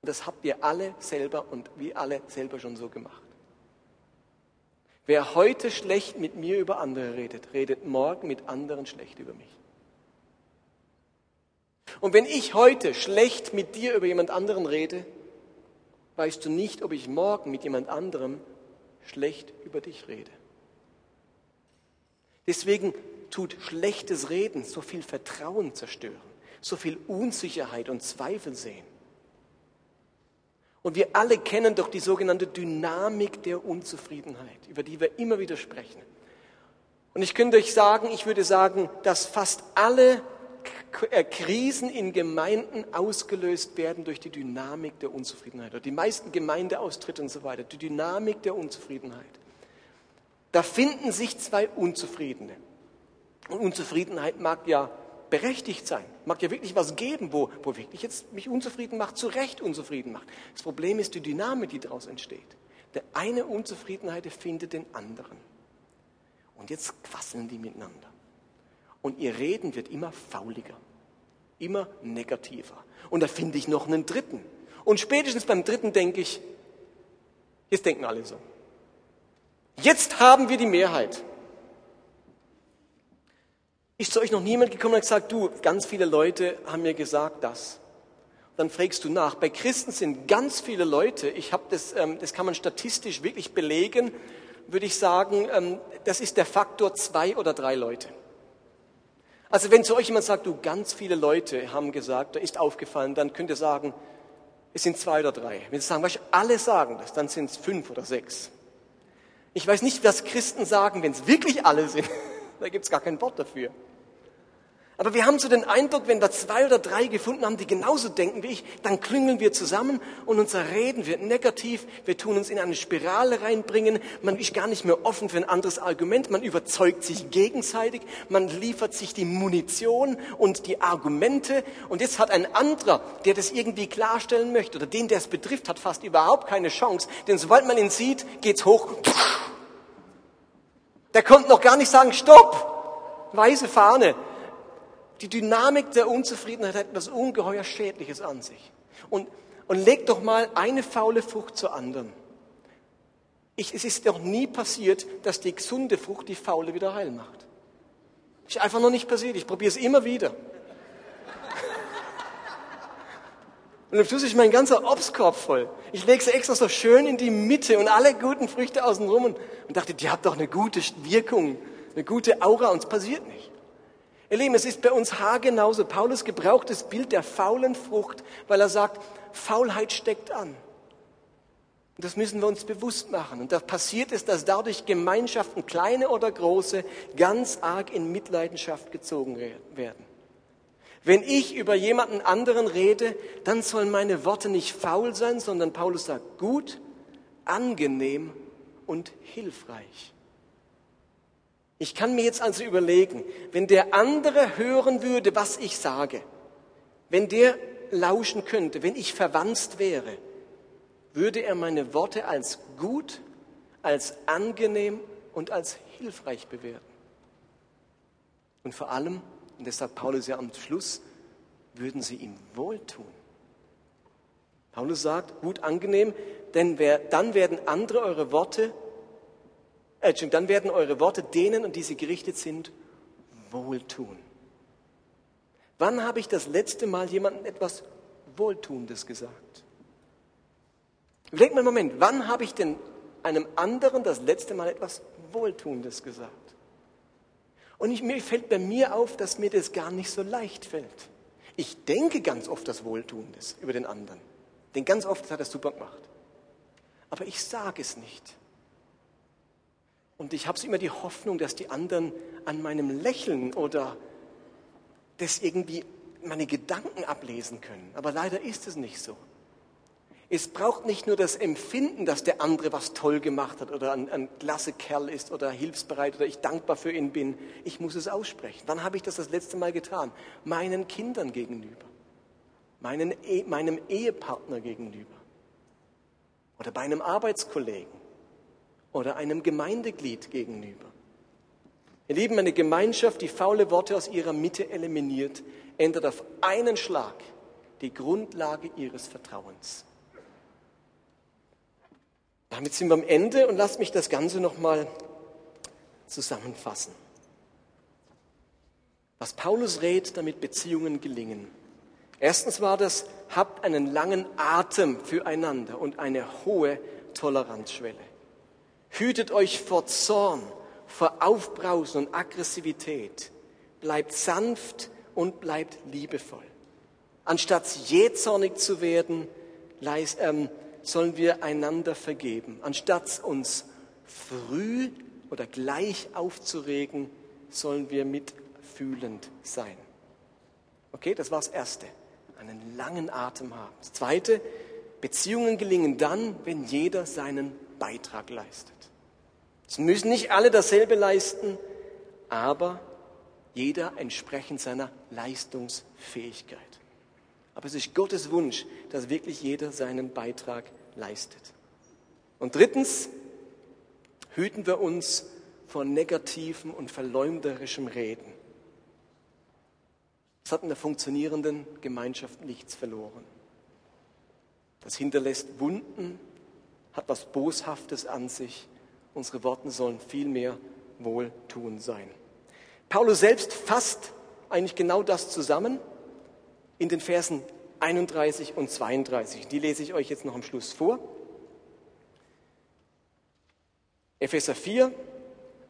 Speaker 1: Das habt ihr alle selber und wir alle selber schon so gemacht. Wer heute schlecht mit mir über andere redet, redet morgen mit anderen schlecht über mich. Und wenn ich heute schlecht mit dir über jemand anderen rede, weißt du nicht, ob ich morgen mit jemand anderem schlecht über dich rede. Deswegen tut schlechtes Reden so viel Vertrauen zerstören, so viel Unsicherheit und Zweifel sehen. Und wir alle kennen doch die sogenannte Dynamik der Unzufriedenheit, über die wir immer wieder sprechen. Und ich könnte euch sagen, ich würde sagen, dass fast alle Krisen in Gemeinden ausgelöst werden durch die Dynamik der Unzufriedenheit. Oder die meisten Gemeindeaustritte und so weiter, die Dynamik der Unzufriedenheit. Da finden sich zwei Unzufriedene. Und Unzufriedenheit mag ja berechtigt sein, mag ja wirklich was geben, wo, wo wirklich jetzt mich unzufrieden macht, zu Recht unzufrieden macht. Das Problem ist die Dynamik, die daraus entsteht. Der eine Unzufriedenheit findet den anderen. Und jetzt quasseln die miteinander. Und ihr Reden wird immer fauliger, immer negativer. Und da finde ich noch einen dritten. Und spätestens beim dritten denke ich, jetzt denken alle so. Jetzt haben wir die Mehrheit. Ist zu euch noch niemand gekommen und hat gesagt, du, ganz viele Leute haben mir gesagt das. Dann fragst du nach. Bei Christen sind ganz viele Leute, ich habe das, ähm, das kann man statistisch wirklich belegen, würde ich sagen, ähm, das ist der Faktor zwei oder drei Leute. Also wenn zu euch jemand sagt, du, ganz viele Leute haben gesagt, da ist aufgefallen, dann könnt ihr sagen, es sind zwei oder drei. Wenn sie sagen, weißt, alle sagen das, dann sind es fünf oder sechs. Ich weiß nicht, was Christen sagen, wenn es wirklich alle sind. da gibt es gar kein Wort dafür. Aber wir haben so den Eindruck, wenn wir zwei oder drei gefunden haben, die genauso denken wie ich, dann klüngeln wir zusammen und unser Reden wird negativ. Wir tun uns in eine Spirale reinbringen. Man ist gar nicht mehr offen für ein anderes Argument. Man überzeugt sich gegenseitig. Man liefert sich die Munition und die Argumente. Und jetzt hat ein anderer, der das irgendwie klarstellen möchte oder den, der es betrifft, hat fast überhaupt keine Chance. Denn sobald man ihn sieht, geht's hoch. Der konnte noch gar nicht sagen, stopp! Weiße Fahne. Die Dynamik der Unzufriedenheit hat etwas ungeheuer Schädliches an sich. Und, und leg doch mal eine faule Frucht zur anderen. Ich, es ist doch nie passiert, dass die gesunde Frucht die faule wieder heil macht. Ist einfach noch nicht passiert. Ich probiere es immer wieder. Und am Schluss ist mein ganzer Obstkorb voll. Ich lege sie extra so schön in die Mitte und alle guten Früchte außenrum und, und dachte, die hat doch eine gute Wirkung, eine gute Aura und es passiert nicht. Ihr Lieben, es ist bei uns haargenauso. Paulus gebraucht das Bild der faulen Frucht, weil er sagt, Faulheit steckt an. Und das müssen wir uns bewusst machen. Und da passiert es, dass dadurch Gemeinschaften, kleine oder große, ganz arg in Mitleidenschaft gezogen werden. Wenn ich über jemanden anderen rede, dann sollen meine Worte nicht faul sein, sondern Paulus sagt gut, angenehm und hilfreich. Ich kann mir jetzt also überlegen, wenn der andere hören würde, was ich sage, wenn der lauschen könnte, wenn ich verwandt wäre, würde er meine Worte als gut, als angenehm und als hilfreich bewerten. Und vor allem, und das sagt Paulus ja am Schluss, würden sie ihm wohltun. Paulus sagt, gut angenehm, denn wer, dann werden andere eure Worte äh, dann werden eure Worte denen, an die sie gerichtet sind, wohltun. Wann habe ich das letzte Mal jemandem etwas Wohltuendes gesagt? Überlegt mal einen Moment, wann habe ich denn einem anderen das letzte Mal etwas Wohltuendes gesagt? Und ich, mir fällt bei mir auf, dass mir das gar nicht so leicht fällt. Ich denke ganz oft das Wohltuendes über den anderen. Denn ganz oft hat er super gemacht. Aber ich sage es nicht. Und ich habe immer die Hoffnung, dass die anderen an meinem Lächeln oder das irgendwie meine Gedanken ablesen können. Aber leider ist es nicht so. Es braucht nicht nur das Empfinden, dass der andere was toll gemacht hat oder ein, ein klasse Kerl ist oder hilfsbereit oder ich dankbar für ihn bin. Ich muss es aussprechen. Wann habe ich das das letzte Mal getan? Meinen Kindern gegenüber, meinen, e, meinem Ehepartner gegenüber oder bei einem Arbeitskollegen oder einem Gemeindeglied gegenüber. Ihr Lieben, eine Gemeinschaft, die faule Worte aus ihrer Mitte eliminiert, ändert auf einen Schlag die Grundlage ihres Vertrauens. Damit sind wir am Ende und lasst mich das Ganze nochmal zusammenfassen. Was Paulus rät, damit Beziehungen gelingen. Erstens war das, habt einen langen Atem füreinander und eine hohe Toleranzschwelle. Hütet euch vor Zorn, vor Aufbrausen und Aggressivität. Bleibt sanft und bleibt liebevoll. Anstatt jähzornig zu werden, ähm, sollen wir einander vergeben. Anstatt uns früh oder gleich aufzuregen, sollen wir mitfühlend sein. Okay, das war das Erste. Einen langen Atem haben. Das Zweite, Beziehungen gelingen dann, wenn jeder seinen Beitrag leistet. Es müssen nicht alle dasselbe leisten, aber jeder entsprechend seiner Leistungsfähigkeit. Aber es ist Gottes Wunsch, dass wirklich jeder seinen Beitrag leistet. Und drittens, hüten wir uns vor negativem und verleumderischem Reden. Es hat in der funktionierenden Gemeinschaft nichts verloren. Das hinterlässt Wunden, hat was Boshaftes an sich. Unsere Worte sollen vielmehr wohltun sein. Paulus selbst fasst eigentlich genau das zusammen in den Versen 31 und 32. Die lese ich euch jetzt noch am Schluss vor. Epheser 4,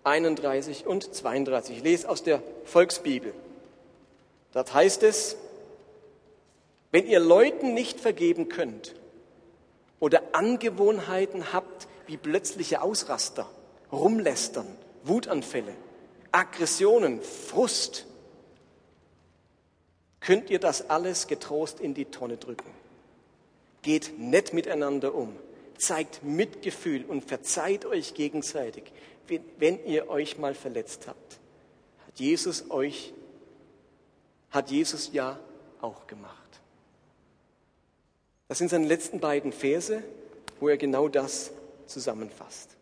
Speaker 1: 31 und 32. Ich lese aus der Volksbibel. Dort heißt es, wenn ihr Leuten nicht vergeben könnt oder Angewohnheiten habt wie plötzliche Ausraster, Rumlästern, Wutanfälle, Aggressionen, Frust, könnt ihr das alles getrost in die Tonne drücken. Geht nett miteinander um, zeigt Mitgefühl und verzeiht euch gegenseitig, wenn ihr euch mal verletzt habt. Hat Jesus euch, hat Jesus ja auch gemacht. Das sind seine letzten beiden Verse, wo er genau das zusammenfasst.